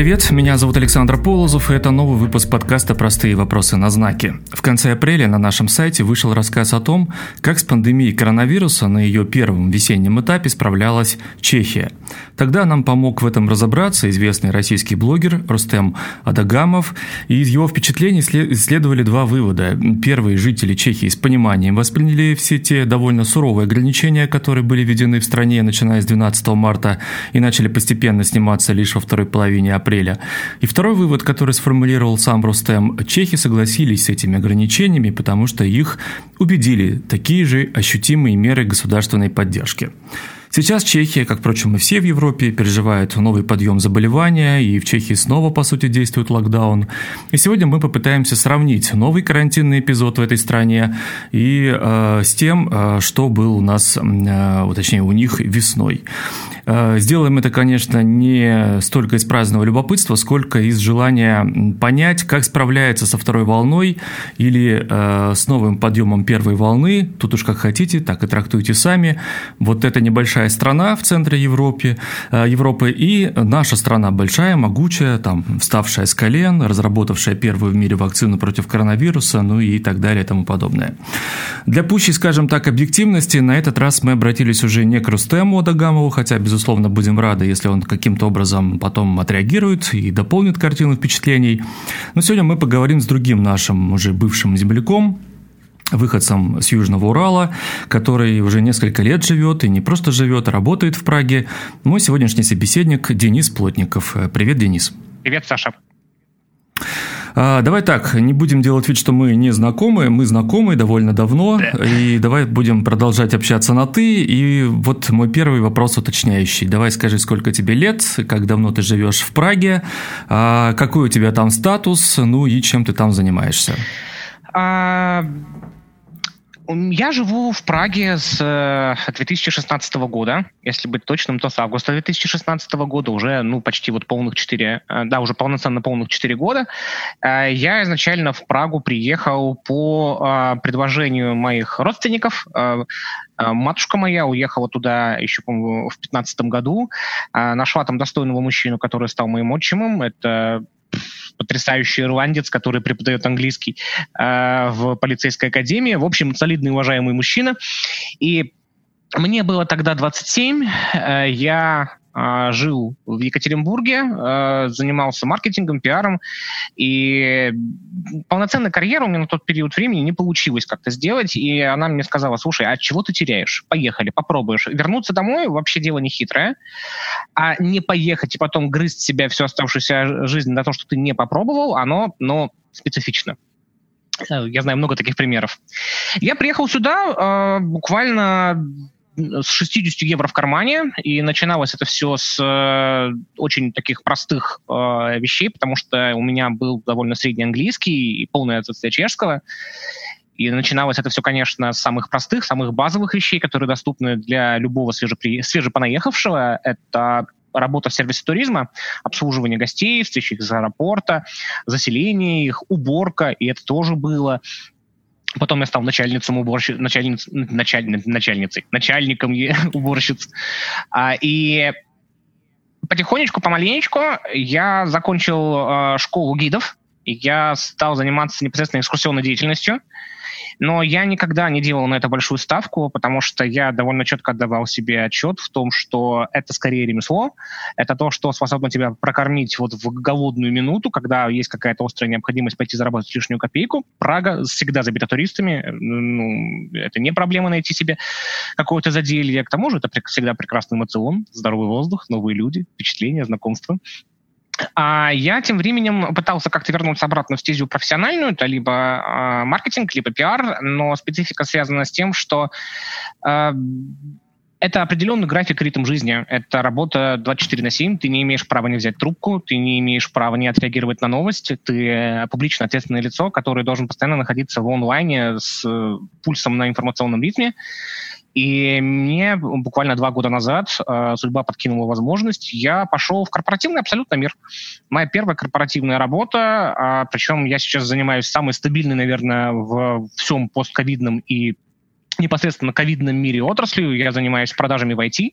Привет, меня зовут Александр Полозов, и это новый выпуск подкаста «Простые вопросы на знаке». В конце апреля на нашем сайте вышел рассказ о том, как с пандемией коронавируса на ее первом весеннем этапе справлялась Чехия. Тогда нам помог в этом разобраться известный российский блогер Рустем Адагамов, и из его впечатлений следовали два вывода. Первые жители Чехии с пониманием восприняли все те довольно суровые ограничения, которые были введены в стране, начиная с 12 марта, и начали постепенно сниматься лишь во второй половине апреля. И второй вывод, который сформулировал сам Рустем, чехи согласились с этими ограничениями, потому что их убедили такие же ощутимые меры государственной поддержки. Сейчас Чехия, как, впрочем, и все в Европе, переживает новый подъем заболевания, и в Чехии снова, по сути, действует локдаун. И сегодня мы попытаемся сравнить новый карантинный эпизод в этой стране и э, с тем, э, что был у нас, э, точнее, у них весной. Э, сделаем это, конечно, не столько из праздного любопытства, сколько из желания понять, как справляется со второй волной или э, с новым подъемом первой волны. Тут уж как хотите, так и трактуйте сами. Вот эта небольшая страна в центре Европы, э, Европы и наша страна большая, могучая, там, вставшая с колен, разработавшая первую в мире вакцину против коронавируса, ну и так далее и тому подобное. Для пущей, скажем так, объективности, на этот раз мы обратились уже не к Рустему Адагамову, хотя, безусловно, будем рады, если он каким-то образом потом отреагирует и дополнит картину впечатлений. Но сегодня мы поговорим с другим нашим уже бывшим земляком, выходцем с Южного Урала, который уже несколько лет живет и не просто живет, а работает в Праге. Мой сегодняшний собеседник Денис Плотников. Привет, Денис. Привет, Саша. А, давай так, не будем делать вид, что мы не знакомы, мы знакомы довольно давно, да. и давай будем продолжать общаться на «ты». И вот мой первый вопрос уточняющий. Давай скажи, сколько тебе лет, как давно ты живешь в Праге, а, какой у тебя там статус, ну и чем ты там занимаешься? А, я живу в Праге с 2016 э, года, если быть точным, то с августа 2016 года, уже, ну, почти вот полных 4, э, да, уже полноценно полных 4 года. Э, я изначально в Прагу приехал по предложению моих родственников. Матушка моя уехала туда еще, по-моему, в 2015 году, нашла там достойного мужчину, который стал моим отчимом. Это потрясающий ирландец, который преподает английский э, в полицейской академии. В общем, солидный, уважаемый мужчина. И мне было тогда 27. Э, я жил в Екатеринбурге, а, занимался маркетингом, пиаром, и полноценной карьеры у меня на тот период времени не получилось как-то сделать, и она мне сказала, слушай, а чего ты теряешь? Поехали, попробуешь. Вернуться домой вообще дело не хитрое, а не поехать и потом грызть себя всю оставшуюся жизнь на то, что ты не попробовал, оно, но специфично. Э, я знаю много таких примеров. Я приехал сюда э, буквально с 60 евро в кармане, и начиналось это все с э, очень таких простых э, вещей, потому что у меня был довольно средний английский и полное отсутствие чешского. И начиналось это все, конечно, с самых простых, самых базовых вещей, которые доступны для любого свежепри... свежепонаехавшего. Это работа в сервисе туризма, обслуживание гостей, встречи их из аэропорта, заселение их, уборка, и это тоже было. Потом я стал начальницей уборщиц, начальниц, началь, начальницей, начальником уборщиц. А, и потихонечку, помаленечку я закончил э, школу гидов, и я стал заниматься непосредственно экскурсионной деятельностью. Но я никогда не делал на это большую ставку, потому что я довольно четко отдавал себе отчет в том, что это скорее ремесло, это то, что способно тебя прокормить вот в голодную минуту, когда есть какая-то острая необходимость пойти заработать лишнюю копейку. Прага всегда забита туристами, ну, это не проблема найти себе какое-то заделье. К тому же это всегда прекрасный эмоцион, здоровый воздух, новые люди, впечатления, знакомства. А я тем временем пытался как-то вернуться обратно в стезю профессиональную, это либо э, маркетинг, либо пиар, но специфика связана с тем, что э, это определенный график, ритм жизни. Это работа 24 на 7. Ты не имеешь права не взять трубку, ты не имеешь права не отреагировать на новости. Ты публично ответственное лицо, которое должен постоянно находиться в онлайне с э, пульсом на информационном ритме. И мне буквально два года назад э, судьба подкинула возможность. Я пошел в корпоративный абсолютно мир. Моя первая корпоративная работа, э, причем я сейчас занимаюсь самой стабильной, наверное, в всем постковидном и непосредственно ковидном мире отраслью. Я занимаюсь продажами в IT.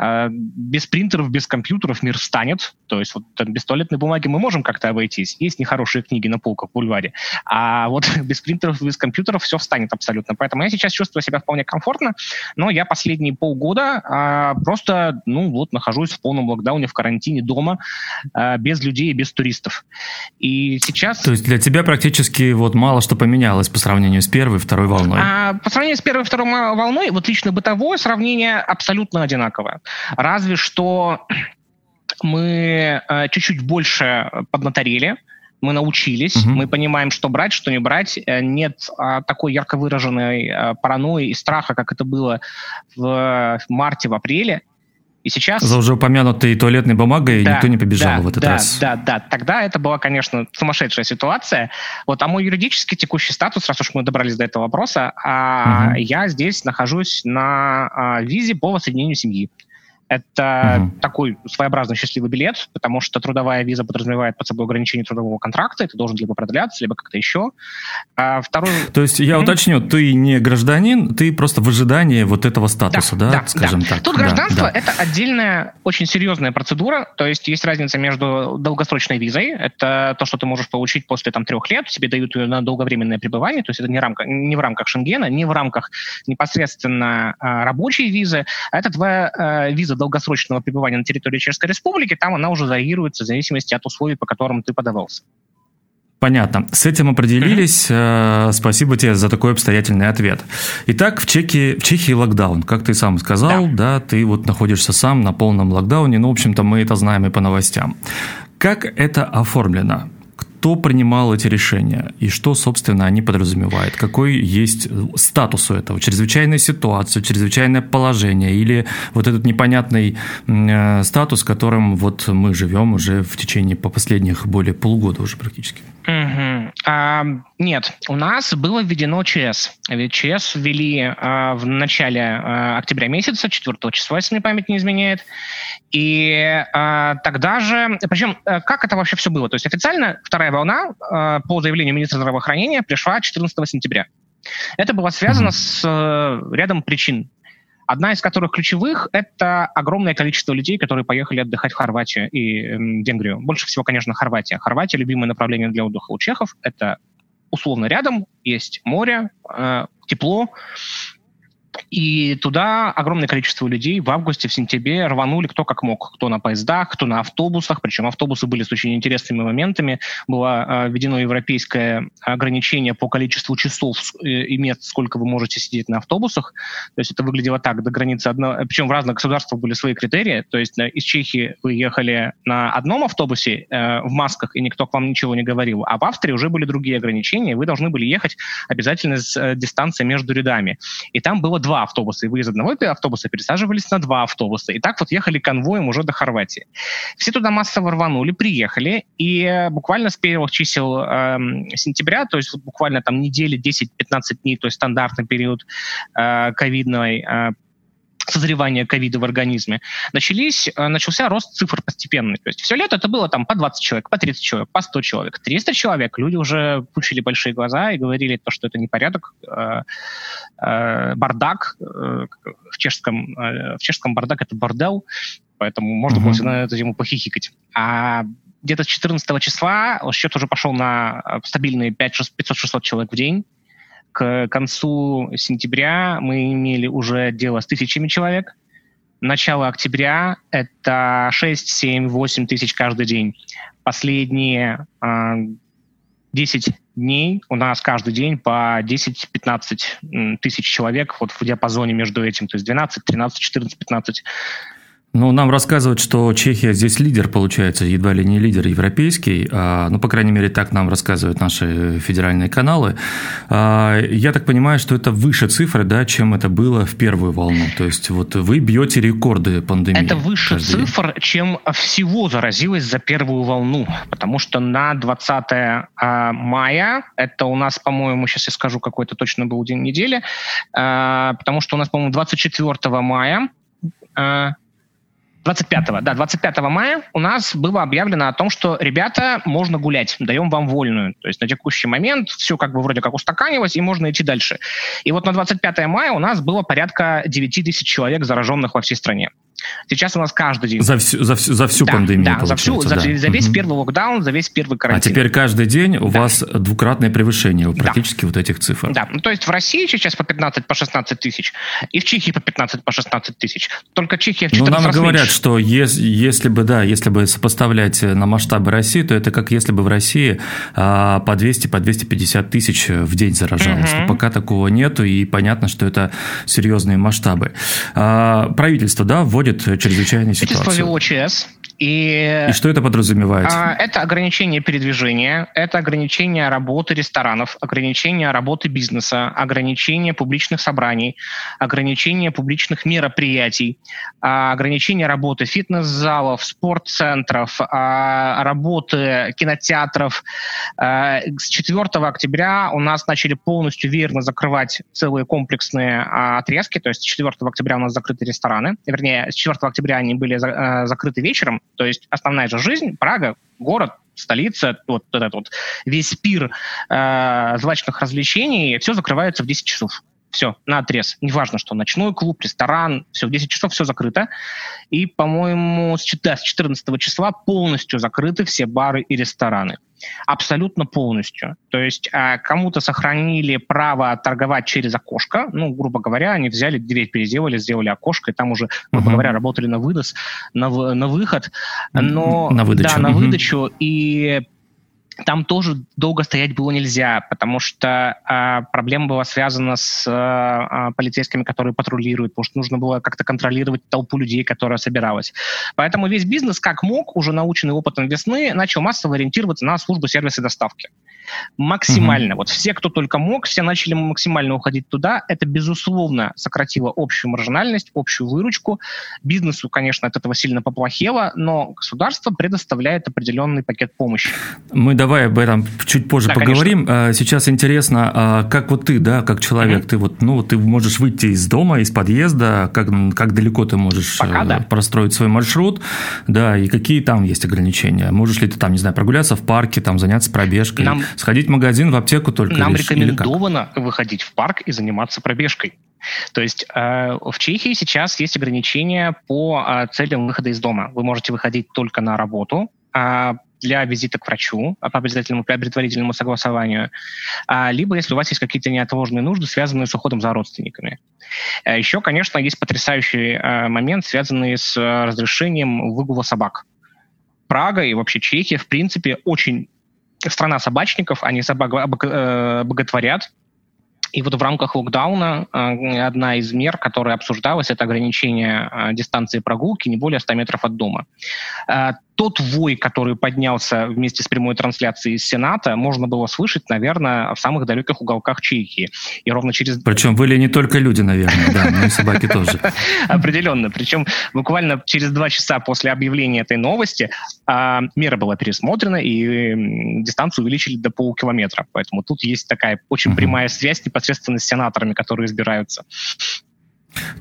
Э, без принтеров, без компьютеров мир станет. То есть вот без туалетной бумаги мы можем как-то обойтись. Есть нехорошие книги на полках в бульваре. А вот без принтеров, без компьютеров все встанет абсолютно. Поэтому я сейчас чувствую себя вполне комфортно. Но я последние полгода а, просто, ну вот, нахожусь в полном локдауне, в карантине дома, а, без людей, без туристов. И сейчас... То есть для тебя практически вот мало что поменялось по сравнению с первой второй волной? А, по сравнению с первой и второй волной, вот лично бытовое сравнение абсолютно одинаковое. Разве что мы э, чуть-чуть больше поднаторели, мы научились, угу. мы понимаем, что брать, что не брать. Э, нет а, такой ярко выраженной а, паранойи и страха, как это было в, в марте, в апреле. И сейчас... За уже упомянутой туалетной бумагой да, никто не побежал да, в этот да, раз. Да, да, да. Тогда это была, конечно, сумасшедшая ситуация. Вот, а мой юридический текущий статус, раз уж мы добрались до этого вопроса, а, угу. я здесь нахожусь на а, визе по воссоединению семьи. Это угу. такой своеобразный счастливый билет, потому что трудовая виза подразумевает под собой ограничение трудового контракта, это должен либо продляться, либо как-то еще. А второй... То есть я mm уточню, ты не гражданин, ты просто в ожидании вот этого статуса, да, да, да скажем да. так. Тут гражданство да, да. это отдельная, очень серьезная процедура, то есть есть разница между долгосрочной визой, это то, что ты можешь получить после там трех лет, тебе дают ее на долговременное пребывание, то есть это не, рамка, не в рамках Шенгена, не в рамках непосредственно а, рабочей визы, а это твоя а, виза долгосрочного пребывания на территории Чешской Республики, там она уже варьируется в зависимости от условий, по которым ты подавался. Понятно. С этим определились. Mm-hmm. Спасибо тебе за такой обстоятельный ответ. Итак, в Чехии, в Чехии локдаун, как ты сам сказал, да. да, ты вот находишься сам на полном локдауне. Ну, в общем-то, мы это знаем и по новостям. Как это оформлено? Кто принимал эти решения и что, собственно, они подразумевают, какой есть статус у этого, чрезвычайная ситуация, чрезвычайное положение или вот этот непонятный э, статус, которым вот мы живем уже в течение по последних более полугода уже практически. Угу. А, нет, у нас было введено ЧС. Ведь ЧС ввели а, в начале а, октября месяца, 4 числа, если мне память не изменяет. И а, тогда же... Причем, а, как это вообще все было? То есть официально вторая волна а, по заявлению министра здравоохранения пришла 14 сентября. Это было связано mm с а, рядом причин. Одна из которых ключевых — это огромное количество людей, которые поехали отдыхать в Хорватию и э, Венгрию. Больше всего, конечно, Хорватия. Хорватия — любимое направление для отдыха у чехов. Это условно рядом, есть море, э, тепло, и туда огромное количество людей в августе, в сентябре рванули кто как мог. Кто на поездах, кто на автобусах. Причем автобусы были с очень интересными моментами. Было э, введено европейское ограничение по количеству часов э, и мест, сколько вы можете сидеть на автобусах. То есть это выглядело так, до границы одного... Причем в разных государствах были свои критерии. То есть э, из Чехии вы ехали на одном автобусе э, в масках, и никто к вам ничего не говорил. А в Австрии уже были другие ограничения. Вы должны были ехать обязательно с э, дистанцией между рядами. И там было два автобуса, и вы из одного автобуса пересаживались на два автобуса. И так вот ехали конвоем уже до Хорватии. Все туда массово рванули, приехали, и э, буквально с первых чисел э, сентября, то есть буквально там недели 10-15 дней, то есть стандартный период э, ковидной э, созревания ковида в организме, начались, э, начался рост цифр постепенный. То есть все лето это было там по 20 человек, по 30 человек, по 100 человек. 300 человек люди уже пучили большие глаза и говорили, то, что это непорядок, э, э, бардак. Э, в, чешском, э, в чешском бардак это бордел, поэтому можно mm-hmm. было всегда на эту тему похихикать. А где-то с 14 числа счет уже пошел на стабильные 500-600 человек в день к концу сентября мы имели уже дело с тысячами человек. Начало октября — это 6, 7, 8 тысяч каждый день. Последние э, 10 дней у нас каждый день по 10-15 тысяч человек вот в диапазоне между этим, то есть 12, 13, 14, 15 ну, нам рассказывают, что Чехия здесь лидер, получается, едва ли не лидер европейский. А, ну, по крайней мере, так нам рассказывают наши федеральные каналы. А, я так понимаю, что это выше цифры, да, чем это было в первую волну. То есть вот вы бьете рекорды пандемии. Это выше цифр, чем всего заразилось за первую волну. Потому что на 20 а, мая, это у нас, по-моему, сейчас я скажу, какой то точно был день недели, потому что у нас, по-моему, 24 мая 25, да, 25 мая у нас было объявлено о том, что, ребята, можно гулять, даем вам вольную. То есть на текущий момент все как бы вроде как устаканилось, и можно идти дальше. И вот на 25 мая у нас было порядка 9 тысяч человек, зараженных во всей стране. Сейчас у нас каждый день. За всю, за всю, за всю да, пандемию, Да, за, всю, за, да. за весь угу. первый локдаун, за весь первый карантин. А теперь каждый день у да. вас двукратное превышение практически да. вот этих цифр. Да, ну, то есть в России сейчас по 15, по 16 тысяч, и в Чехии по 15, по 16 тысяч. Только Чехия в 14 Ну, нам раз говорят, меньше. что если, если бы, да, если бы сопоставлять на масштабы России, то это как если бы в России а, по 200, по 250 тысяч в день заражалось. Угу. Но пока такого нету, и понятно, что это серьезные масштабы. А, правительство, да, вводит чрезвычайно чрезвычайной ситуации. Это ЧС. И, и что это подразумевает? А, это ограничение передвижения, это ограничение работы ресторанов, ограничение работы бизнеса, ограничение публичных собраний, ограничение публичных мероприятий, а, ограничение работы фитнес-залов, спортцентров, а, работы кинотеатров. С 4 октября у нас начали полностью верно закрывать целые комплексные отрезки, то есть с 4 октября у нас закрыты рестораны, вернее, с 4 октября они были закрыты вечером, то есть основная же жизнь, Прага, город, столица, вот этот вот весь пир э, злачных развлечений, все закрывается в 10 часов. Все, на отрез. Неважно, что ночной клуб, ресторан, все, в 10 часов все закрыто. И, по-моему, с 14 числа полностью закрыты все бары и рестораны. Абсолютно полностью. То есть э, кому-то сохранили право торговать через окошко. Ну, грубо говоря, они взяли дверь, переделали, сделали окошко, и там уже, грубо uh-huh. говоря, работали на вынос, на, на выход. Но, на выдачу. Да, на uh-huh. выдачу. И там тоже долго стоять было нельзя, потому что э, проблема была связана с э, полицейскими, которые патрулируют, потому что нужно было как-то контролировать толпу людей, которая собиралась. Поэтому весь бизнес, как мог, уже наученный опытом весны, начал массово ориентироваться на службу сервиса доставки. Максимально. Mm-hmm. Вот все, кто только мог, все начали максимально уходить туда. Это, безусловно, сократило общую маржинальность, общую выручку. Бизнесу, конечно, от этого сильно поплохело, но государство предоставляет определенный пакет помощи. Мы давай об этом чуть позже да, поговорим. Конечно. Сейчас интересно, а как вот ты, да, как человек, mm-hmm. ты вот, ну, ты можешь выйти из дома, из подъезда, как, как далеко ты можешь Пока, да. простроить свой маршрут, да, и какие там есть ограничения? Можешь ли ты там, не знаю, прогуляться в парке, там заняться пробежкой? Нам Сходить в магазин, в аптеку только Нам лишь, рекомендовано выходить в парк и заниматься пробежкой. То есть э, в Чехии сейчас есть ограничения по э, целям выхода из дома. Вы можете выходить только на работу, э, для визита к врачу по обязательному предварительному согласованию, а, либо если у вас есть какие-то неотложные нужды, связанные с уходом за родственниками. Э, Еще, конечно, есть потрясающий э, момент, связанный с э, разрешением выгула собак. Прага и вообще Чехия, в принципе, очень страна собачников, они собак э, боготворят. И вот в рамках локдауна э, одна из мер, которая обсуждалась, это ограничение э, дистанции прогулки не более 100 метров от дома тот вой, который поднялся вместе с прямой трансляцией из Сената, можно было слышать, наверное, в самых далеких уголках Чехии. И ровно через... Причем были не только люди, наверное, да, но и собаки тоже. Определенно. Причем буквально через два часа после объявления этой новости а, мера была пересмотрена, и дистанцию увеличили до полукилометра. Поэтому тут есть такая очень прямая связь непосредственно с сенаторами, которые избираются.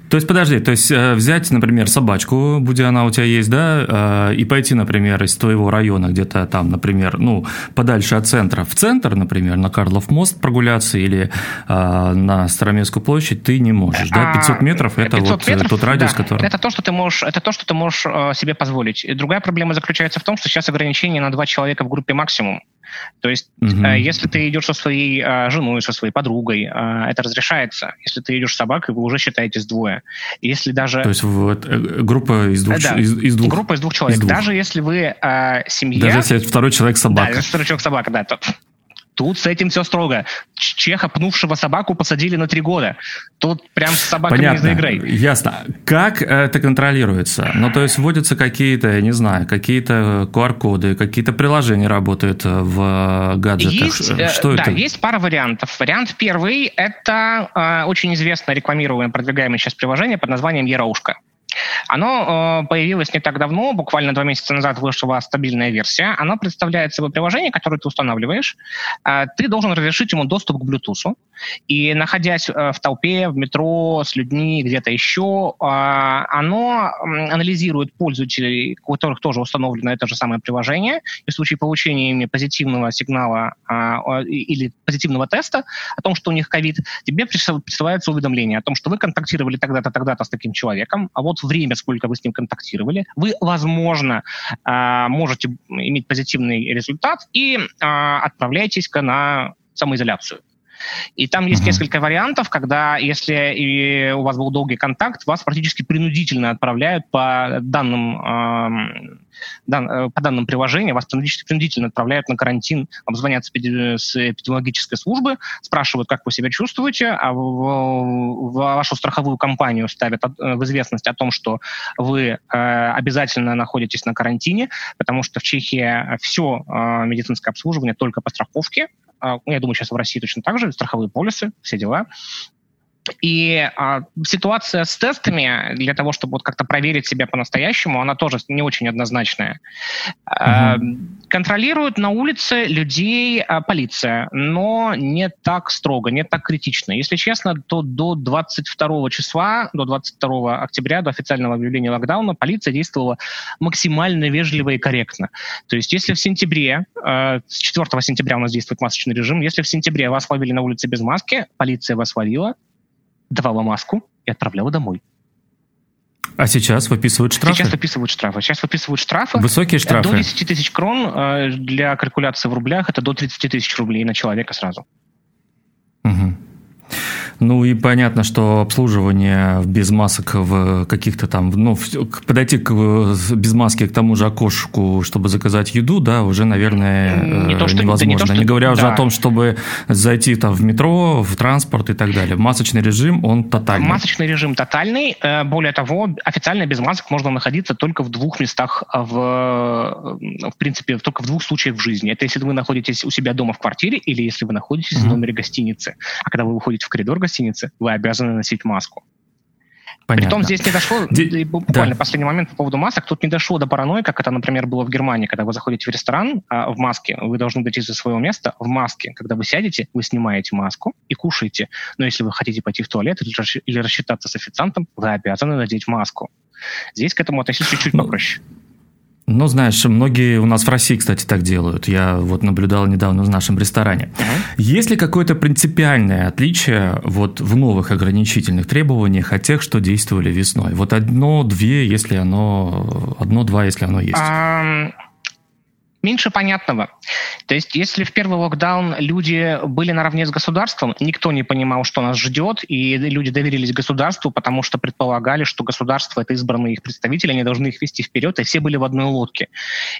То есть, подожди, то есть э, взять, например, собачку, будь она у тебя есть, да, э, и пойти, например, из твоего района где-то там, например, ну, подальше от центра, в центр, например, на Карлов мост прогуляться или э, на Староместскую площадь ты не можешь, да? 500 а, метров – это 500 вот метров, тот радиус, да, который… Это то, что ты можешь, это то, что ты можешь себе позволить. И другая проблема заключается в том, что сейчас ограничение на два человека в группе максимум. То есть, угу. если ты идешь со своей э, женой, со своей подругой, э, это разрешается. Если ты идешь с собакой, вы уже считаетесь двое. Если даже... То есть, вот, группа из двух, да, из, из двух... Группа из двух человек. Из двух. Даже если вы семья... Даже если второй человек собака. Да, если второй человек собака, да. То, Тут с этим все строго. Чеха, пнувшего собаку, посадили на три года. Тут прям с собаками Понятно. не заиграй. Ясно. Как это контролируется? Ну, то есть вводятся какие-то, я не знаю, какие-то QR-коды, какие-то приложения работают в гаджетах. Есть, э, Что да, это? есть пара вариантов. Вариант первый – это э, очень известное рекламируемое, продвигаемое сейчас приложение под названием Ераушка. Оно э, появилось не так давно, буквально два месяца назад вышла стабильная версия. Оно представляет собой приложение, которое ты устанавливаешь. Э, ты должен разрешить ему доступ к Bluetooth. И находясь э, в толпе, в метро, с людьми, где-то еще, э, оно анализирует пользователей, у которых тоже установлено это же самое приложение. И в случае получения ими позитивного сигнала э, или позитивного теста о том, что у них ковид, тебе присылается уведомление о том, что вы контактировали тогда-то, тогда-то с таким человеком, а вот время, сколько вы с ним контактировали, вы, возможно, можете иметь позитивный результат и отправляетесь-ка на самоизоляцию. И там есть mm-hmm. несколько вариантов, когда, если и у вас был долгий контакт, вас практически принудительно отправляют по данным, э, дан, по данным приложения, вас практически принудительно отправляют на карантин, обзвонят с, эпидемиологической службы, спрашивают, как вы себя чувствуете, а в, в вашу страховую компанию ставят в известность о том, что вы э, обязательно находитесь на карантине, потому что в Чехии все э, медицинское обслуживание только по страховке, я думаю, сейчас в России точно так же, страховые полисы, все дела. И а, ситуация с тестами для того, чтобы вот как-то проверить себя по-настоящему, она тоже не очень однозначная. Угу. Контролирует на улице людей а, полиция, но не так строго, не так критично. Если честно, то до 22 числа, до 22 октября, до официального объявления локдауна, полиция действовала максимально вежливо и корректно. То есть если в сентябре, э, с 4 сентября у нас действует масочный режим, если в сентябре вас ловили на улице без маски, полиция вас ловила, давала маску и отправляла домой. А сейчас выписывают штрафы? Сейчас выписывают штрафы. Сейчас выписывают штрафы. Высокие штрафы? До 10 тысяч крон. Э, для калькуляции в рублях это до 30 тысяч рублей на человека сразу. Угу. Ну и понятно, что обслуживание без масок в каких-то там, ну, подойти к, без маски к тому же окошку, чтобы заказать еду, да, уже, наверное, не то, что, невозможно. Не, то, что, не говоря да. уже о том, чтобы зайти там в метро, в транспорт и так далее. Масочный режим, он тотальный. Масочный режим тотальный. Э, более того, официально без масок можно находиться только в двух местах, в, в принципе, только в двух случаях в жизни. Это если вы находитесь у себя дома в квартире или если вы находитесь mm-hmm. в номере гостиницы. А когда вы выходите в коридор гостиницы, вы обязаны носить маску. Понятно. Притом здесь не дошло, Д... буквально да. последний момент по поводу масок, тут не дошло до паранойи, как это, например, было в Германии, когда вы заходите в ресторан а, в маске, вы должны дойти до своего места в маске. Когда вы сядете, вы снимаете маску и кушаете. Но если вы хотите пойти в туалет или рассчитаться с официантом, вы обязаны надеть маску. Здесь к этому относиться чуть-чуть попроще. Ну, знаешь, многие у нас в России, кстати, так делают. Я вот наблюдал недавно в нашем ресторане. Uh-huh. Есть ли какое-то принципиальное отличие вот в новых ограничительных требованиях от тех, что действовали весной? Вот одно-две, если оно... Одно-два, если оно есть. Um меньше понятного. То есть, если в первый локдаун люди были наравне с государством, никто не понимал, что нас ждет, и люди доверились государству, потому что предполагали, что государство — это избранные их представители, они должны их вести вперед, и все были в одной лодке.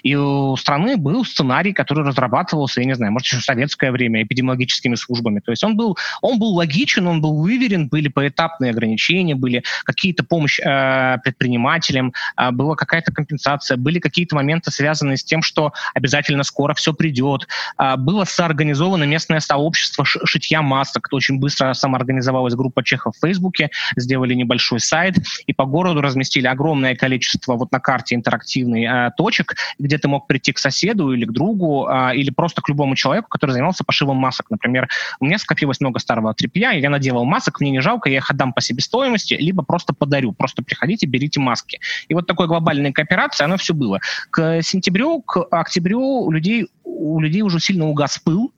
И у страны был сценарий, который разрабатывался, я не знаю, может, еще в советское время, эпидемиологическими службами. То есть он был, он был логичен, он был выверен, были поэтапные ограничения, были какие-то помощь э, предпринимателям, э, была какая-то компенсация, были какие-то моменты, связанные с тем, что обязательно скоро все придет. А, было соорганизовано местное сообщество шитья масок. Очень быстро самоорганизовалась группа чехов в Фейсбуке, сделали небольшой сайт и по городу разместили огромное количество вот на карте интерактивной а, точек, где ты мог прийти к соседу или к другу, а, или просто к любому человеку, который занимался пошивом масок. Например, у меня скопилось много старого тряпья, я наделал масок, мне не жалко, я их отдам по себестоимости, либо просто подарю. Просто приходите, берите маски. И вот такой глобальной кооперации, оно все было. К сентябрю, к октябрю октябрю у людей, у людей уже сильно угас пыл,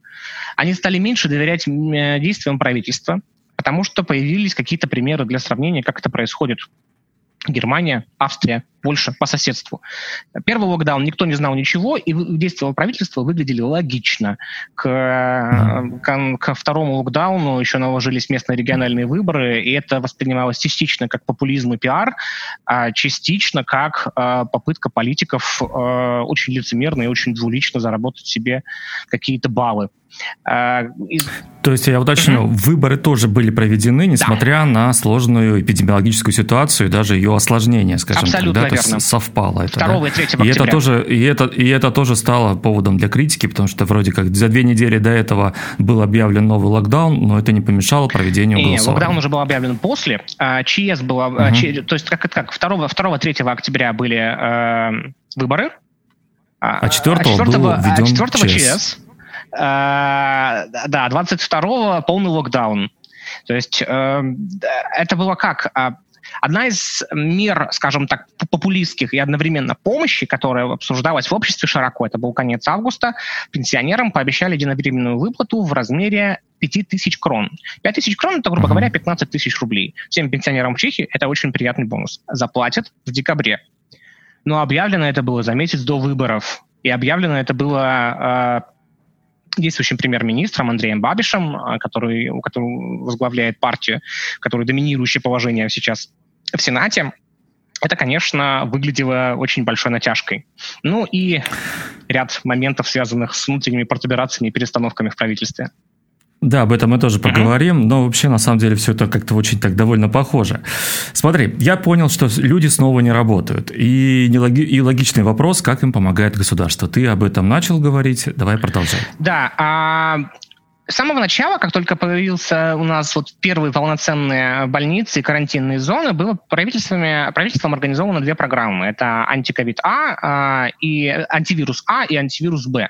они стали меньше доверять действиям правительства, потому что появились какие-то примеры для сравнения, как это происходит. Германия, Австрия, Польша по соседству. Первый локдаун никто не знал ничего, и действия правительства выглядели логично. К, к, ко второму локдауну еще наложились местные региональные выборы, и это воспринималось частично как популизм и пиар, а частично как а, попытка политиков а, очень лицемерно и очень двулично заработать себе какие-то баллы. А, То есть, я уточню, угу. выборы тоже были проведены, несмотря да. на сложную эпидемиологическую ситуацию и даже ее осложнение, скажем Абсолютно так. Да? Как-то совпало. Это, 2 да? и 3 октября. И это, тоже, и, это, и это тоже стало поводом для критики, потому что вроде как за две недели до этого был объявлен новый локдаун, но это не помешало проведению не, голосования. локдаун уже был объявлен после. А, ЧС было... Угу. Ч, то есть как, как 2-3 октября были э, выборы, а 4, а 4 был введен 4 ЧС. ЧС э, да, 22 полный локдаун. То есть э, это было как? А, одна из мер, скажем так, популистских и одновременно помощи, которая обсуждалась в обществе широко, это был конец августа, пенсионерам пообещали единовременную выплату в размере 5000 крон. 5000 крон – это, грубо говоря, 15 тысяч рублей. Всем пенсионерам в Чехии это очень приятный бонус. Заплатят в декабре. Но объявлено это было за месяц до выборов. И объявлено это было э, действующим премьер-министром Андреем Бабишем, а, который, который возглавляет партию, который доминирующее положение сейчас в Сенате. Это, конечно, выглядело очень большой натяжкой. Ну и ряд моментов, связанных с внутренними протуберациями и перестановками в правительстве. Да, об этом мы тоже поговорим, но вообще на самом деле все это как-то очень так довольно похоже. Смотри, я понял, что люди снова не работают. И, нелоги... и логичный вопрос, как им помогает государство. Ты об этом начал говорить, давай продолжай. Да, а с самого начала, как только появился у нас вот первые полноценные больницы и карантинные зоны, было правительствами, правительством организовано две программы. Это антиковид А, и антивирус А и антивирус Б.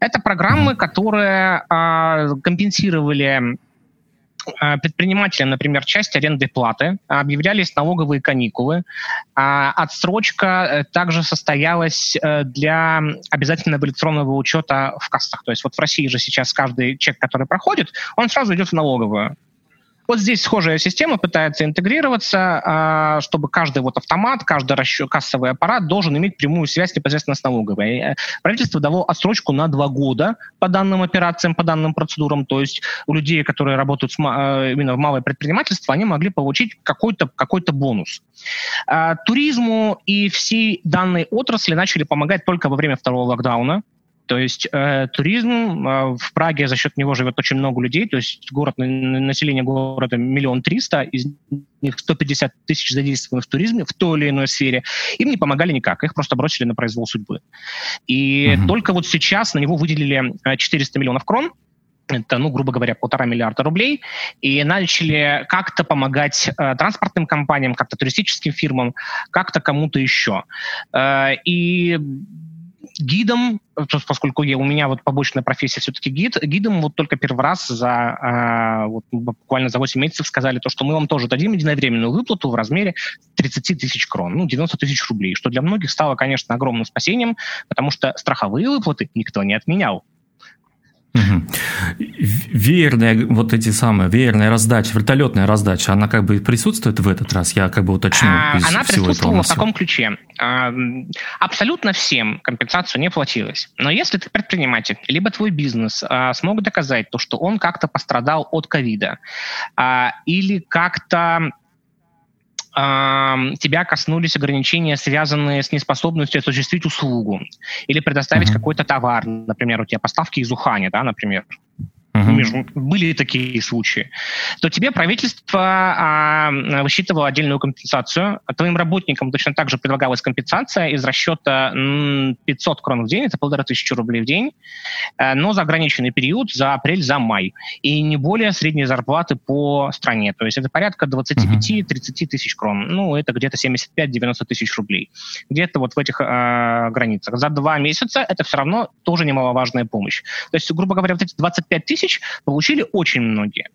Это программы, которые а, компенсировали предпринимателям, например, часть аренды платы, объявлялись налоговые каникулы. А отсрочка э, также состоялась э, для обязательного электронного учета в кассах. То есть вот в России же сейчас каждый чек, который проходит, он сразу идет в налоговую. Вот здесь схожая система пытается интегрироваться, а, чтобы каждый вот автомат, каждый расчет, кассовый аппарат должен иметь прямую связь непосредственно с налоговой. Э, правительство дало отсрочку на два года по данным операциям, по данным процедурам. То есть у людей, которые работают с, э, именно в малое предпринимательство, они могли получить какой-то какой бонус. А, туризму и всей данной отрасли начали помогать только во время второго локдауна. То есть э, туризм э, в Праге за счет него живет очень много людей. То есть город население города миллион триста, из них 150 тысяч задействованы в туризме в той или иной сфере. Им не помогали никак, их просто бросили на произвол судьбы. И угу. только вот сейчас на него выделили 400 э, миллионов крон. Это, ну, грубо говоря, полтора миллиарда рублей, и начали как-то помогать э, транспортным компаниям, как-то туристическим фирмам, как-то кому-то еще. Э, и гидом, поскольку я, у меня вот побочная профессия все-таки гид, гидом вот только первый раз за а, вот, буквально за 8 месяцев сказали то, что мы вам тоже дадим единовременную выплату в размере 30 тысяч крон, ну, 90 тысяч рублей, что для многих стало, конечно, огромным спасением, потому что страховые выплаты никто не отменял. Угу. Веерная, вот эти самые, веерная раздача, вертолетная раздача, она как бы присутствует в этот раз? Я как бы уточню. А, она присутствовала в каком ключе? А, абсолютно всем компенсацию не платилось. Но если ты предприниматель, либо твой бизнес а, смог доказать то, что он как-то пострадал от ковида, а, или как-то тебя коснулись ограничения, связанные с неспособностью осуществить услугу или предоставить uh-huh. какой-то товар, например, у тебя поставки из Уханя, да, например, uh-huh. были такие случаи, то тебе правительство а, высчитывало отдельную компенсацию. А твоим работникам точно так же предлагалась компенсация из расчета 500 крон в день, это полторы тысячи рублей в день, э, но за ограниченный период, за апрель, за май. И не более средней зарплаты по стране. То есть это порядка 25-30 тысяч крон. Ну, это где-то 75-90 тысяч рублей. Где-то вот в этих э, границах. За два месяца это все равно тоже немаловажная помощь. То есть, грубо говоря, вот эти 25 тысяч тысяч получили очень многие.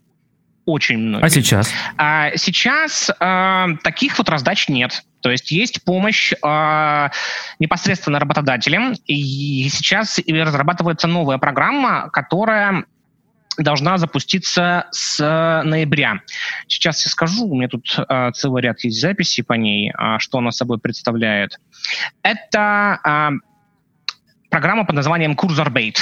Очень многие. А сейчас? А сейчас э, таких вот раздач нет. То есть есть помощь э, непосредственно работодателям, и сейчас разрабатывается новая программа, которая должна запуститься с ноября. Сейчас я скажу, у меня тут э, целый ряд есть записей по ней, э, что она собой представляет. Это э, программа под названием Kurzarbeit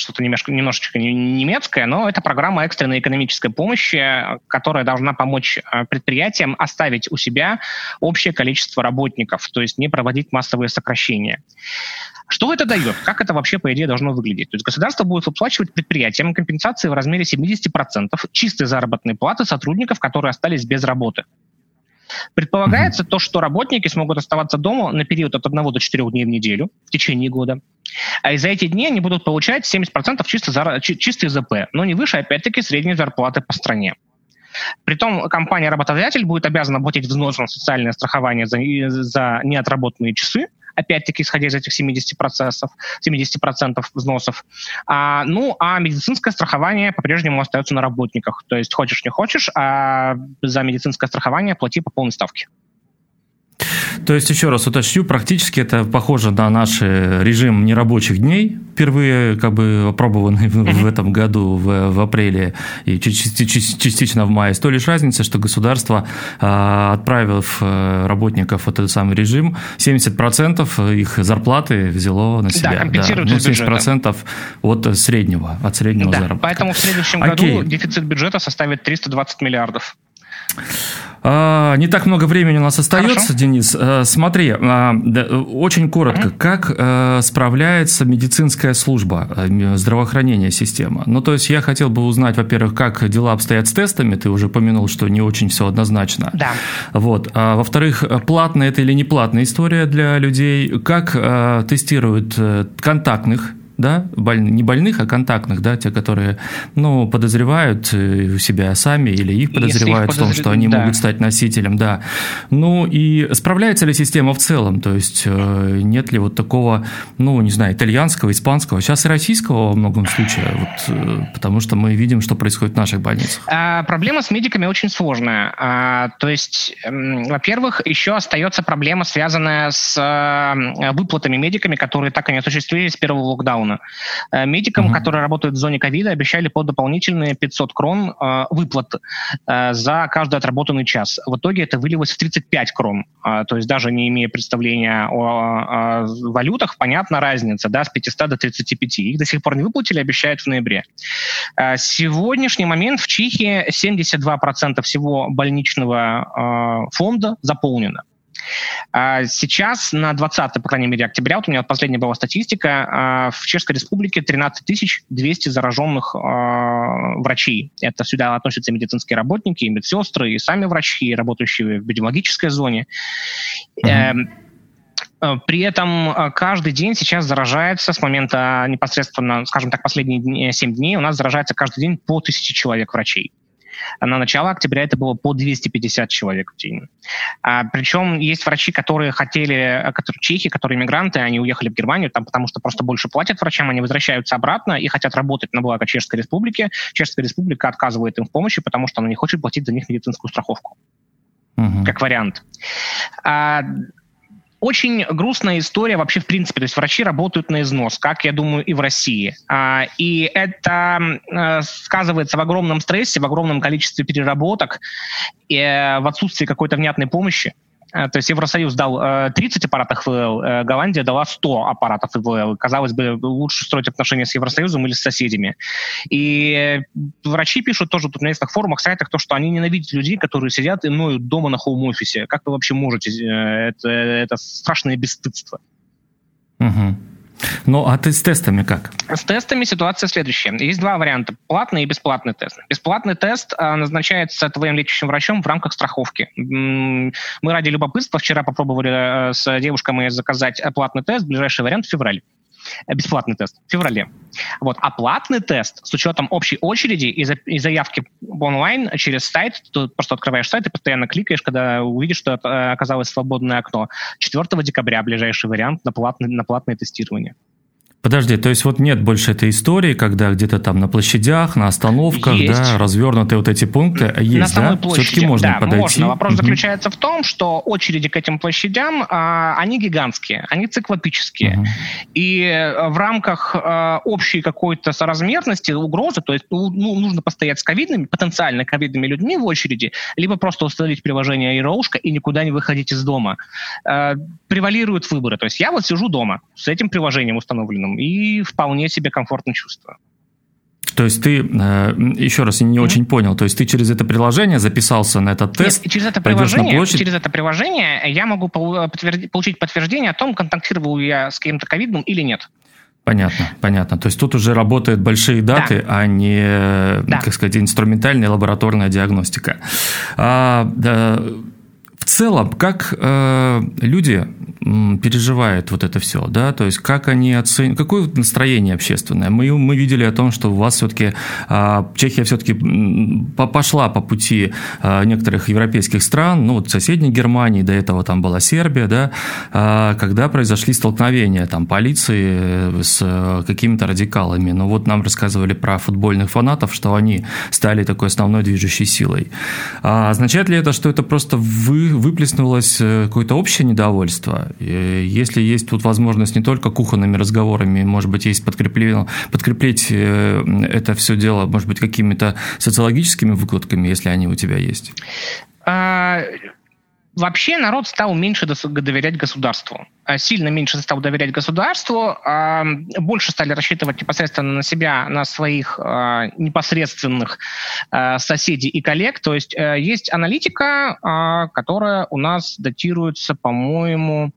что-то немножко, немножечко немецкое, но это программа экстренной экономической помощи, которая должна помочь э, предприятиям оставить у себя общее количество работников, то есть не проводить массовые сокращения. Что это дает? Как это вообще, по идее, должно выглядеть? То есть государство будет выплачивать предприятиям компенсации в размере 70% чистой заработной платы сотрудников, которые остались без работы. Предполагается mm-hmm. то, что работники смогут оставаться дома на период от 1 до 4 дней в неделю в течение года. А за эти дни они будут получать 70% чисто, за, чисто ЗП, но не выше, опять-таки, средней зарплаты по стране. Притом компания-работодатель будет обязана платить взнос на социальное страхование за, за неотработанные часы, опять-таки, исходя из этих 70%, процессов, 70% взносов. А, ну, а медицинское страхование по-прежнему остается на работниках. То есть хочешь не хочешь, а за медицинское страхование плати по полной ставке. То есть, еще раз уточню, практически это похоже на наш режим нерабочих дней, впервые как бы опробованный в, в этом году, в, в апреле и частично в мае. С той лишь разницей, что государство, а, отправив э, работников в этот самый режим, 70% их зарплаты взяло на себя. Да, компенсируют да. Ну, 70% от среднего, от среднего да, заработка. Поэтому в следующем Окей. году дефицит бюджета составит 320 миллиардов. А, не так много времени у нас остается, Хорошо. Денис. А, смотри, а, очень коротко, как справляется медицинская служба здравоохранения система? Ну, то есть я хотел бы узнать, во-первых, как дела обстоят с тестами. Ты уже упомянул, что не очень все однозначно. Да. Вот. А, во-вторых, платная это или не платная история для людей? Как тестируют а, контактных да, боль, не больных, а контактных, да, те, которые, ну, подозревают э, у себя сами или их подозревают их в том, что они да. могут стать носителем, да. Ну и справляется ли система в целом, то есть э, нет ли вот такого, ну, не знаю, итальянского, испанского, сейчас и российского во многом случае, вот, э, потому что мы видим, что происходит в наших больницах. А, проблема с медиками очень сложная. А, то есть, во-первых, еще остается проблема, связанная с выплатами медиками, которые так и не осуществились с первого локдауна региона. Э, медикам, угу. которые работают в зоне ковида, обещали по дополнительные 500 крон э, выплат э, за каждый отработанный час. В итоге это вылилось в 35 крон. То есть даже не имея представления о, валютах, понятна разница, да, с 500 до 35. Их до сих пор не выплатили, обещают в ноябре. Сегодняшний момент в Чехии 72% всего больничного фонда заполнено. А сейчас на 20, по крайней мере, октября, вот у меня последняя была статистика, а, в Чешской Республике 13 200 зараженных а, врачей. Это сюда относятся медицинские работники, и медсестры, и сами врачи, работающие в эпидемиологической зоне. Mm-hmm. При этом каждый день сейчас заражается с момента непосредственно, скажем так, последние 7 дней у нас заражается каждый день по тысяче человек врачей. На начало октября это было по 250 человек в день. А, причем есть врачи, которые хотели, которые чехи, которые иммигранты, они уехали в Германию, там, потому что просто больше платят врачам, они возвращаются обратно и хотят работать на благо Чешской Республики. Чешская Республика отказывает им в помощи, потому что она не хочет платить за них медицинскую страховку. Угу. Как вариант. А, очень грустная история вообще в принципе. То есть врачи работают на износ, как, я думаю, и в России. А, и это э, сказывается в огромном стрессе, в огромном количестве переработок, э, в отсутствии какой-то внятной помощи. Э, то есть Евросоюз дал 30 аппаратов ИВЛ, Голландия дала 100 аппаратов ИВЛ. Казалось бы, лучше строить отношения с Евросоюзом или с соседями. И врачи пишут тоже тут на нескольких форумах, сайтах, то, что они ненавидят людей, которые сидят и ноют дома на хоум-офисе. Как вы вообще можете? Это, это страшное бесстыдство. Угу. Ну, а ты с тестами как? С тестами ситуация следующая. Есть два варианта. Платный и бесплатный тест. Бесплатный тест а, назначается твоим лечащим врачом в рамках страховки. Мы ради любопытства вчера попробовали э, с девушками заказать платный тест. Ближайший вариант. Э, бесплатный тест в феврале. Вот. А платный тест с учетом общей очереди и, за, и заявки онлайн через сайт, ты просто открываешь сайт и постоянно кликаешь, когда увидишь, что это оказалось свободное окно. 4 декабря ближайший вариант на, платный, на платное тестирование. Подожди, то есть вот нет больше этой истории, когда где-то там на площадях, на остановках, есть. да, развернутые вот эти пункты есть, на самой да? Площади, Все-таки можно да, подойти. можно. Вопрос угу. заключается в том, что очереди к этим площадям, а, они гигантские, они циклопические. Угу. И э, в рамках а, общей какой-то соразмерности, угрозы, то есть ну, ну, нужно постоять с ковидными, потенциально ковидными людьми в очереди, либо просто установить приложение Аэроушка и никуда не выходить из дома. А, превалируют выборы. То есть я вот сижу дома с этим приложением установленным, рядом и вполне себе комфортно чувствую. То есть ты, э, еще раз, не mm-hmm. очень понял, то есть ты через это приложение записался на этот тест? Нет, через это приложение, через это приложение я могу подтвердить, получить подтверждение о том, контактировал я с кем-то ковидным или нет. Понятно, понятно. То есть тут уже работают большие даты, да. а не, да. как сказать, инструментальная лабораторная диагностика. А, да, в целом, как э, люди переживают вот это все, да, то есть как они оценивают, какое настроение общественное. Мы, мы видели о том, что у вас все-таки э, Чехия все-таки пошла по пути э, некоторых европейских стран, ну вот соседней Германии, до этого там была Сербия, да, э, когда произошли столкновения там полиции с какими-то радикалами. Ну вот нам рассказывали про футбольных фанатов, что они стали такой основной движущей силой. А означает ли это, что это просто вы, выплеснулось э, какое-то общее недовольство? Если есть тут возможность не только кухонными разговорами, может быть, есть подкрепление, подкреплить э, это все дело, может быть, какими-то социологическими выкладками, если они у тебя есть? А, вообще народ стал меньше доверять государству. А, сильно меньше стал доверять государству, а, больше стали рассчитывать непосредственно на себя, на своих непосредственных соседей и коллег. То есть э, есть аналитика, которая у нас датируется, по-моему,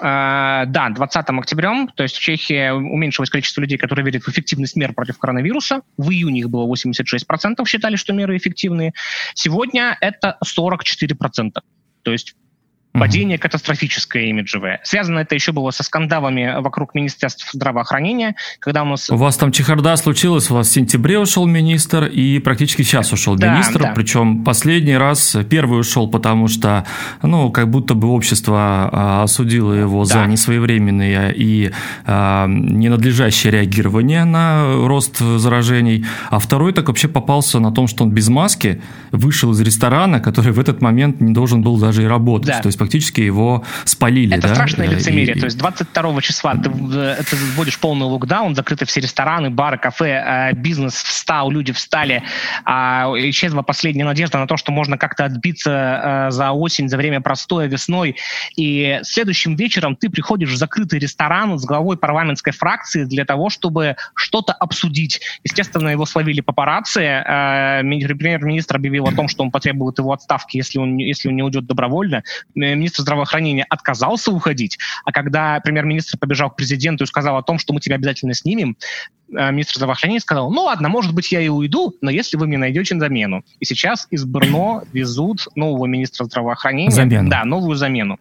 да, 20 октября, то есть в Чехии уменьшилось количество людей, которые верят в эффективность мер против коронавируса. В июне их было 86%, считали, что меры эффективные. Сегодня это 44%. То есть Падение угу. катастрофическое имиджевое. Связано это еще было со скандалами вокруг Министерства здравоохранения, когда у нас... У вас там чехарда случилась, у вас в сентябре ушел министр, и практически сейчас ушел да, министр, да. причем последний раз, первый ушел, потому что, ну, как будто бы общество а, осудило его да. за несвоевременное и а, ненадлежащее реагирование на рост заражений, а второй так вообще попался на том, что он без маски вышел из ресторана, который в этот момент не должен был даже и работать. Да. То есть фактически его спалили. Это да? страшное лицемерие. И... То есть 22 числа ты, ты вводишь полный локдаун, закрыты все рестораны, бары, кафе, э, бизнес встал, люди встали. А исчезла последняя надежда на то, что можно как-то отбиться э, за осень, за время простоя весной. И следующим вечером ты приходишь в закрытый ресторан с главой парламентской фракции для того, чтобы что-то обсудить. Естественно, его словили папарацци. Э, премьер-министр объявил о том, что он потребует его отставки, если он, если он не уйдет добровольно министр здравоохранения отказался уходить, а когда премьер-министр побежал к президенту и сказал о том, что мы тебя обязательно снимем, министр здравоохранения сказал, ну ладно, может быть, я и уйду, но если вы мне найдете замену. И сейчас из Брно везут нового министра здравоохранения. Замену. Да, новую замену.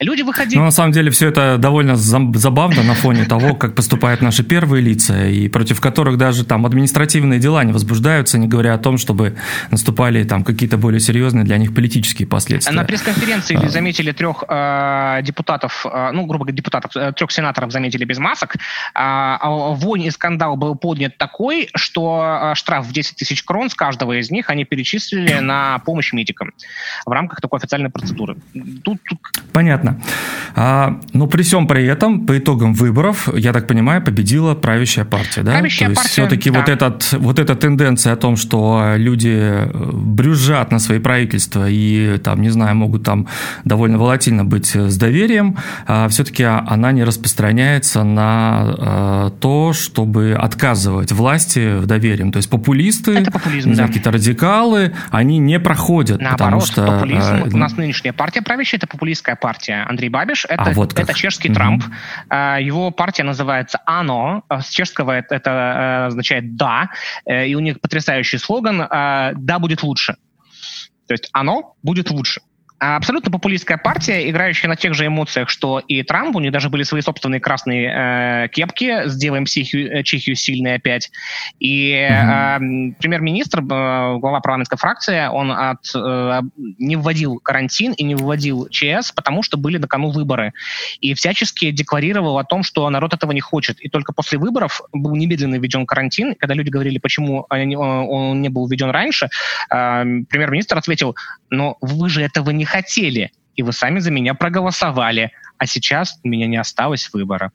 Люди выходили... Ну, на самом деле, все это довольно забавно на фоне того, как поступают наши первые лица, и против которых даже там административные дела не возбуждаются, не говоря о том, чтобы наступали там какие-то более серьезные для них политические последствия. На пресс-конференции а... заметили трех э, депутатов, э, ну, грубо говоря, депутатов, э, трех сенаторов заметили без масок. А вонь и скандал скандал был поднят такой, что э, штраф в 10 тысяч крон с каждого из них они перечислили на помощь медикам в рамках такой официальной процедуры. Тут. Понятно. А, но при всем при этом, по итогам выборов, я так понимаю, победила правящая партия, да? Правящая То есть все-таки да. вот, этот, вот эта тенденция о том, что люди э, брюзжат на свои правительства и, там, не знаю, могут там довольно волатильно быть с доверием, а все-таки она не распространяется на а, то, чтобы отказывать власти в доверии. То есть популисты, популизм, да. какие-то радикалы, они не проходят. Наоборот, потому что, популизм. Э, у нас нынешняя партия правящая, это популистская партия. Андрей Бабиш, это, а, вот это чешский угу. Трамп. Э, его партия называется «Ано». Э, с чешского это, это э, означает «да». И у них потрясающий слоган «Да будет лучше». То есть оно будет лучше. Абсолютно популистская партия, играющая на тех же эмоциях, что и Трамп. У них даже были свои собственные красные э, кепки «Сделаем Чехию, э, Чехию сильной опять». И mm-hmm. э, премьер-министр, э, глава парламентской фракции, он от, э, не вводил карантин и не вводил ЧС, потому что были на кону выборы. И всячески декларировал о том, что народ этого не хочет. И только после выборов был немедленно введен карантин. Когда люди говорили, почему он не был введен раньше, э, премьер-министр ответил, но вы же этого не хотели, и вы сами за меня проголосовали, а сейчас у меня не осталось выбора.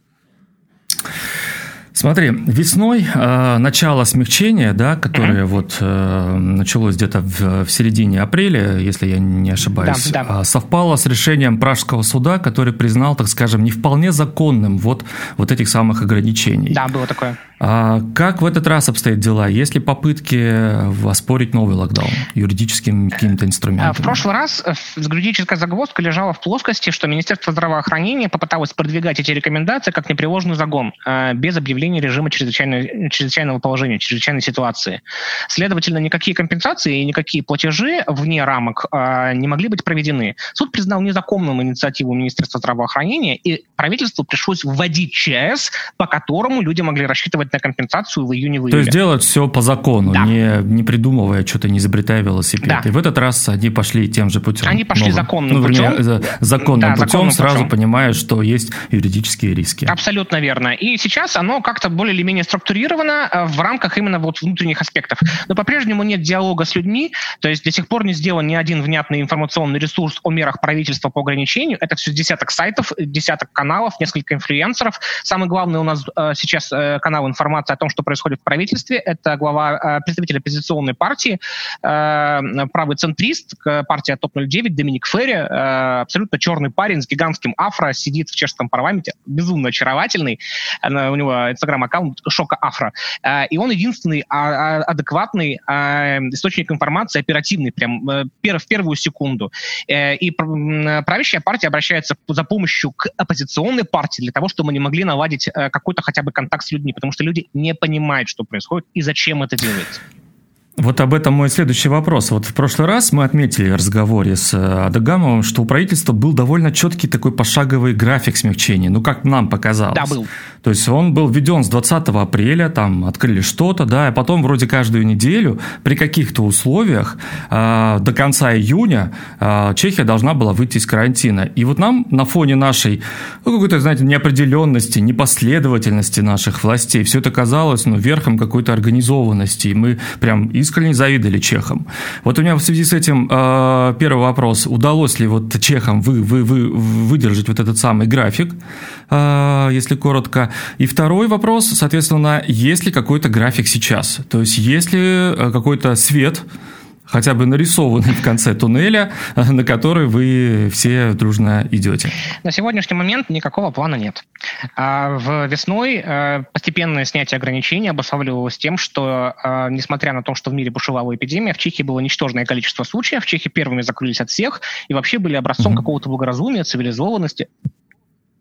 Смотри, весной э, начало смягчения, да, которое mm-hmm. вот э, началось где-то в, в середине апреля, если я не ошибаюсь, да, да. совпало с решением Пражского суда, который признал, так скажем, не вполне законным вот, вот этих самых ограничений. Да, было такое. А как в этот раз обстоят дела? Есть ли попытки воспорить новый локдаун юридическими какими-то инструментами? В прошлый раз э, юридическая загвоздка лежала в плоскости, что Министерство здравоохранения попыталось продвигать эти рекомендации как непреложный загон, э, без объявления режима чрезвычайного положения, чрезвычайной ситуации. Следовательно, никакие компенсации и никакие платежи вне рамок э, не могли быть проведены. Суд признал незаконным инициативу Министерства здравоохранения, и правительству пришлось вводить ЧС, по которому люди могли рассчитывать рассчитывать на компенсацию в июне, в июле. То есть делать все по закону, да. не, не придумывая что-то, не изобретая велосипед. Да. И в этот раз они пошли тем же путем. Они пошли новым. законным ну, путем. Вернее, законным да, путем, законным сразу путем. понимая, что есть юридические риски. Абсолютно верно. И сейчас оно как-то более или менее структурировано э, в рамках именно вот внутренних аспектов. Но по-прежнему нет диалога с людьми, то есть до сих пор не сделан ни один внятный информационный ресурс о мерах правительства по ограничению. Это все десяток сайтов, десяток каналов, несколько инфлюенсеров. Самый главный у нас э, сейчас э, канал информации о том, что происходит в правительстве. Это глава, э, представитель оппозиционной партии, э, правый центрист, партия ТОП-09, Доминик Ферри, э, абсолютно черный парень с гигантским афро, сидит в чешском парламенте, безумно очаровательный. У него инстаграм-аккаунт Шока Афро. И он единственный а, а, адекватный источник информации, оперативный, прям в первую секунду. И правящая партия обращается за помощью к оппозиционной партии для того, чтобы не могли наладить какой-то хотя бы контакт с людьми, потому что люди не понимают, что происходит и зачем это делается. Вот об этом мой следующий вопрос. Вот в прошлый раз мы отметили в разговоре с э, Адагамовым, что у правительства был довольно четкий такой пошаговый график смягчения, ну, как нам показалось. Да, был. То есть он был введен с 20 апреля, там открыли что-то, да, и потом вроде каждую неделю при каких-то условиях э, до конца июня э, Чехия должна была выйти из карантина. И вот нам на фоне нашей, ну, какой-то, знаете, неопределенности, непоследовательности наших властей все это казалось, ну, верхом какой-то организованности. И мы прям из искренне завидовали чехам. Вот у меня в связи с этим э, первый вопрос. Удалось ли вот чехам вы, вы, вы, выдержать вот этот самый график, э, если коротко? И второй вопрос, соответственно, есть ли какой-то график сейчас? То есть, есть ли э, какой-то свет, хотя бы нарисованный в конце туннеля, на который вы все дружно идете? На сегодняшний момент никакого плана нет. А в весной э, постепенное снятие ограничений обуславливалось тем, что, э, несмотря на то, что в мире бушевала эпидемия, в Чехии было ничтожное количество случаев, в Чехии первыми закрылись от всех и вообще были образцом mm-hmm. какого-то благоразумия, цивилизованности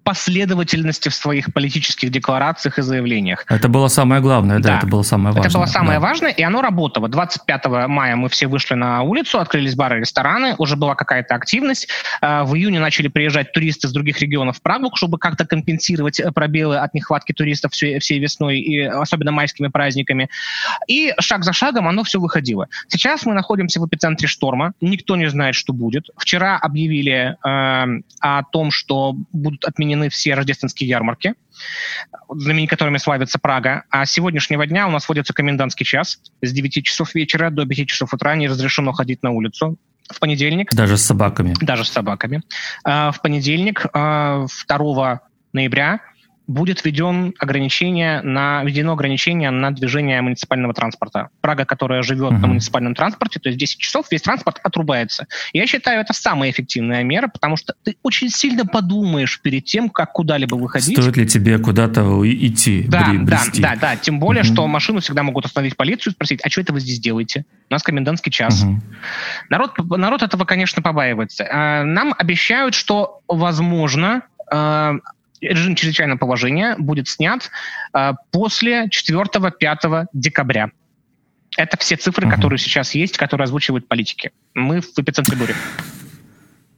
последовательности в своих политических декларациях и заявлениях. Это было самое главное, да, да это было самое важное. Это было самое да. важное, и оно работало. 25 мая мы все вышли на улицу, открылись бары и рестораны, уже была какая-то активность. А, в июне начали приезжать туристы из других регионов в Прагу, чтобы как-то компенсировать э, пробелы от нехватки туристов всей весной, и особенно майскими праздниками. И шаг за шагом оно все выходило. Сейчас мы находимся в эпицентре шторма, никто не знает, что будет. Вчера объявили э, о том, что будут отменены отменены все рождественские ярмарки, которыми славится Прага. А с сегодняшнего дня у нас вводится комендантский час. С 9 часов вечера до 5 часов утра не разрешено ходить на улицу. В понедельник... Даже с собаками. Даже с собаками. А, в понедельник, 2 а, ноября, будет введен ограничение на, введено ограничение на движение муниципального транспорта. Прага, которая живет uh-huh. на муниципальном транспорте, то есть 10 часов, весь транспорт отрубается. Я считаю, это самая эффективная мера, потому что ты очень сильно подумаешь перед тем, как куда-либо выходить. Стоит ли тебе куда-то идти, да, брести? Да, да, да. Тем более, uh-huh. что машину всегда могут остановить полицию и спросить, а что это вы здесь делаете? У нас комендантский час. Uh-huh. Народ, народ этого, конечно, побаивается. А, нам обещают, что, возможно, а, режим чрезвычайного положения будет снят э, после 4-5 декабря. Это все цифры, угу. которые сейчас есть, которые озвучивают политики. Мы в эпицентре бури.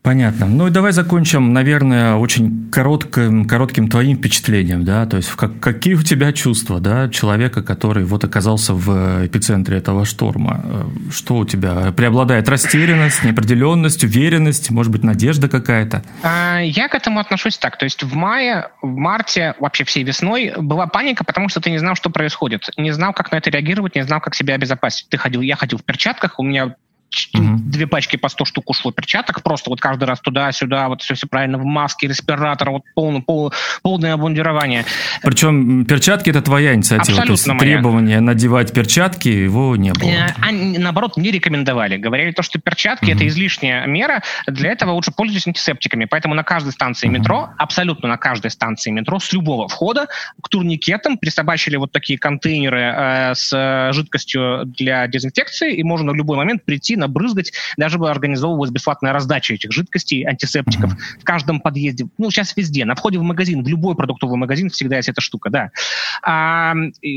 Понятно. Ну и давай закончим, наверное, очень коротким, коротким твоим впечатлением, да, то есть как, какие у тебя чувства, да, человека, который вот оказался в эпицентре этого шторма? Э, что у тебя? Преобладает растерянность, неопределенность, уверенность, может быть, надежда какая-то? А, я к этому отношусь так, то есть в мае, в марте, вообще всей весной была паника, потому что ты не знал, что происходит, не знал, как на это реагировать, не знал, как себя обезопасить. Ты ходил, я ходил в перчатках, у меня угу. две пачки по 100 штук ушло перчаток, просто вот каждый раз туда-сюда, вот все, все правильно, в маске, респиратор, вот полное, пол, полное обмундирование. Причем перчатки это твоя инициатива, Абсолютно то есть моя. требования надевать перчатки его не было. Э, они, наоборот, не рекомендовали. Говорили то, что перчатки угу. это излишняя мера, для этого лучше пользуйтесь антисептиками. Поэтому на каждой станции угу. метро, абсолютно на каждой станции метро, с любого входа к турникетам присобачили вот такие контейнеры э, с э, жидкостью для дезинфекции, и можно в любой момент прийти, набрызгать, даже бы организовывалась бесплатная раздача этих жидкостей, антисептиков mm-hmm. в каждом подъезде, ну, сейчас везде, на входе в магазин, в любой продуктовый магазин всегда есть эта штука, да. А,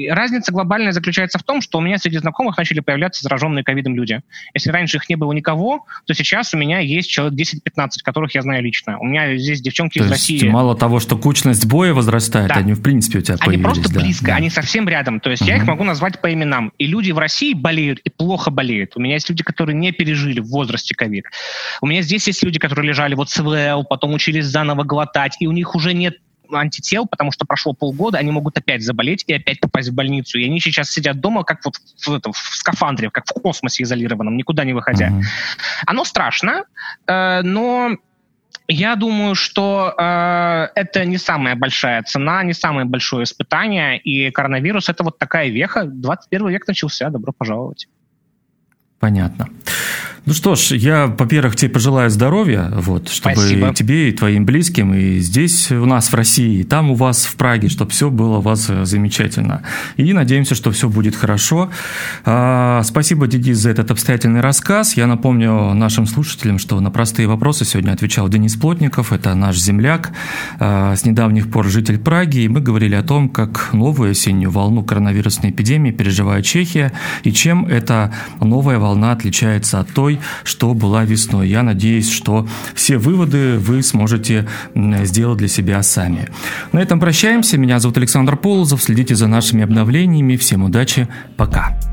разница глобальная заключается в том, что у меня среди знакомых начали появляться зараженные ковидом люди. Если раньше их не было никого, то сейчас у меня есть человек 10-15, которых я знаю лично. У меня здесь девчонки то из России. мало того, что кучность боя возрастает, да. они в принципе у тебя они появились. Они просто да. близко, да. они совсем рядом. То есть mm-hmm. я их могу назвать по именам. И люди в России болеют и плохо болеют. У меня есть люди, которые не пережили в возрасте ковид. У меня здесь есть люди, которые лежали вот СВЛ, потом учились заново глотать, и у них уже нет антител, потому что прошло полгода, они могут опять заболеть и опять попасть в больницу. И они сейчас сидят дома, как вот в, в, в скафандре, как в космосе изолированном, никуда не выходя. Mm-hmm. Оно страшно, э, но я думаю, что э, это не самая большая цена, не самое большое испытание, и коронавирус это вот такая веха. 21 век начался, добро пожаловать. Понятно. Ну что ж, я, во-первых, тебе пожелаю здоровья, вот, чтобы Спасибо. тебе и твоим близким, и здесь у нас в России, и там у вас в Праге, чтобы все было у вас э, замечательно. И надеемся, что все будет хорошо. А, спасибо, Денис, за этот обстоятельный рассказ. Я напомню нашим слушателям, что на простые вопросы сегодня отвечал Денис Плотников, это наш земляк, а, с недавних пор житель Праги, и мы говорили о том, как новую осеннюю волну коронавирусной эпидемии переживает Чехия, и чем эта новая волна отличается от той, что была весной. Я надеюсь, что все выводы вы сможете сделать для себя сами. На этом прощаемся. Меня зовут Александр Полозов. Следите за нашими обновлениями. Всем удачи. Пока.